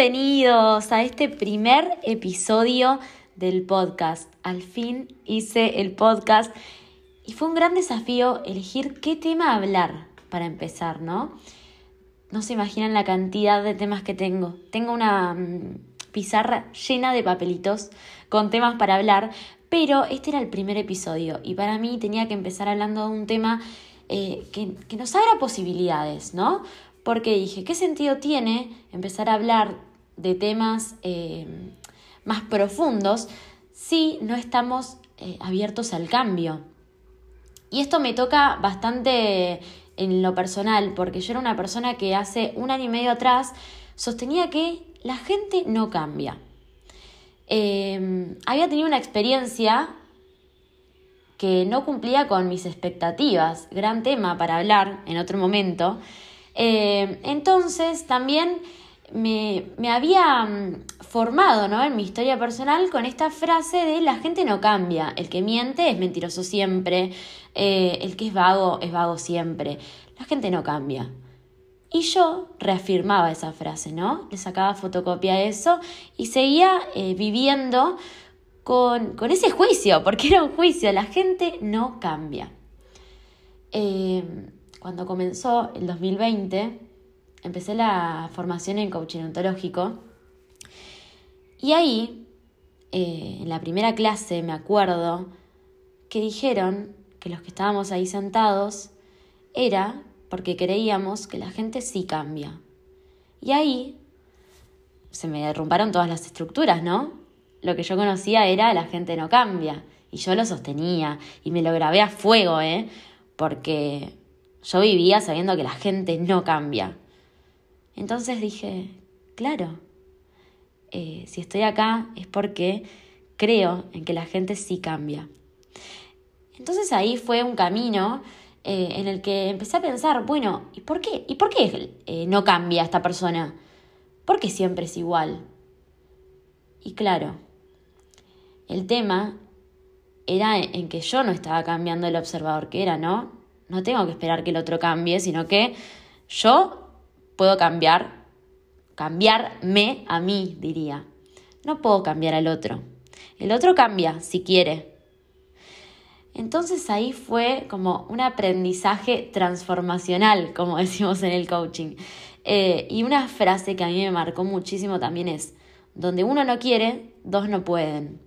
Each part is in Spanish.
Bienvenidos a este primer episodio del podcast. Al fin hice el podcast y fue un gran desafío elegir qué tema hablar para empezar, ¿no? No se imaginan la cantidad de temas que tengo. Tengo una mm, pizarra llena de papelitos con temas para hablar, pero este era el primer episodio y para mí tenía que empezar hablando de un tema eh, que, que nos abra posibilidades, ¿no? porque dije, ¿qué sentido tiene empezar a hablar de temas eh, más profundos si no estamos eh, abiertos al cambio? Y esto me toca bastante en lo personal, porque yo era una persona que hace un año y medio atrás sostenía que la gente no cambia. Eh, había tenido una experiencia que no cumplía con mis expectativas, gran tema para hablar en otro momento, eh, entonces también me, había mm, formado ¿no? en mi historia personal con esta frase de la gente no cambia, el que miente es mentiroso siempre, eh, el que es vago es vago siempre, la gente no cambia. Y yo reafirmaba esa frase, ¿no? Le sacaba fotocopia a eso y seguía eh, viviendo con, con, ese juicio, porque era un juicio, la gente no cambia cuando comenzó el 2020, empecé la formación en coaching ontológico y ahí, eh, en la primera clase, me acuerdo que dijeron que los que estábamos ahí sentados era porque creíamos que la gente sí cambia. Y ahí se me derrumbaron todas las estructuras, ¿no? Lo que yo conocía era la gente no cambia. Y yo lo sostenía y me lo grabé a fuego, ¿eh? Porque yo vivía sabiendo que la gente no cambia. Entonces dije, claro, eh, si estoy acá es porque creo en que la gente sí cambia. Entonces ahí fue un camino eh, en el que empecé a pensar, bueno, ¿y por qué? ¿Y por qué eh, no cambia esta persona? ¿Por qué siempre es igual? Y claro, el tema era en que yo no estaba cambiando el observador que era, ¿no? no tengo que esperar que el otro cambie, sino que yo puedo cambiar, cambiarme a mí, diría. No puedo cambiar al otro. El otro cambia si quiere. Entonces ahí fue como un aprendizaje transformacional, como decimos en el coaching. Eh, y una frase que a mí me marcó muchísimo también es, donde uno no quiere, dos no pueden.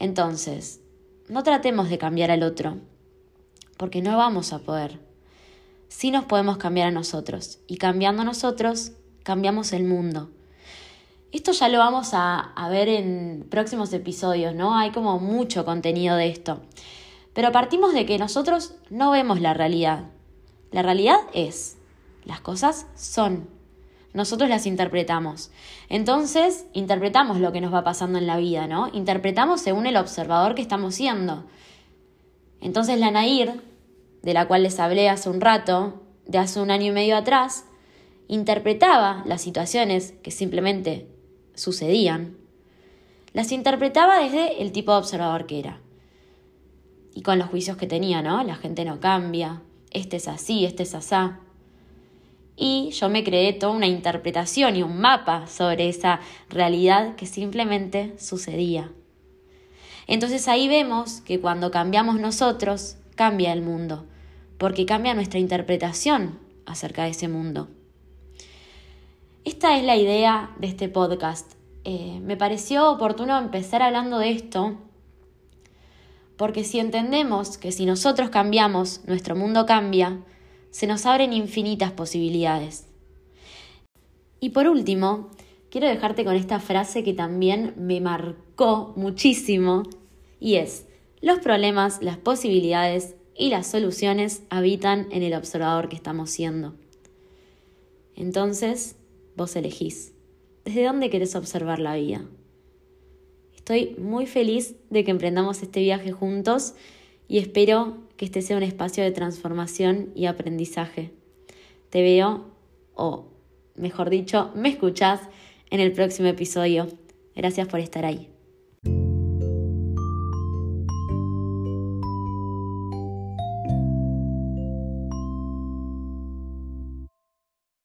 Entonces, no tratemos de cambiar al otro, porque no vamos a poder. Sí nos podemos cambiar a nosotros y cambiando a nosotros cambiamos el mundo. Esto ya lo vamos a, ver en próximos episodios, ¿no? Hay como mucho contenido de esto. Pero partimos de que nosotros no vemos la realidad. La realidad es, las cosas son, nosotros las interpretamos. Entonces, interpretamos lo que nos va pasando en la vida, ¿no? Interpretamos según el observador que estamos siendo. Entonces la Nair de la cual les hablé hace un rato, de hace un año y medio atrás, interpretaba las situaciones que simplemente sucedían, las interpretaba desde el tipo de observador que era. Y con los juicios que tenía, ¿no? La gente no cambia, este es así, este es asá. Y yo me creé toda una interpretación y un mapa sobre esa realidad que simplemente sucedía. Entonces ahí vemos que cuando cambiamos nosotros, cambia el mundo, porque cambia nuestra interpretación acerca de ese mundo. Esta es la idea de este podcast. Eh, me pareció oportuno empezar hablando de esto, porque si entendemos que si nosotros cambiamos, nuestro mundo cambia, se nos abren infinitas posibilidades. Y por último, quiero dejarte con esta frase que también me marcó muchísimo, y es, los problemas, las posibilidades y las soluciones habitan en el observador que estamos siendo. Entonces, vos elegís. ¿Desde dónde querés observar la vida? Estoy muy feliz de que emprendamos este viaje juntos y espero que este sea un espacio de transformación y aprendizaje. Te veo, o mejor dicho, me escuchás en el próximo episodio. Gracias por estar ahí.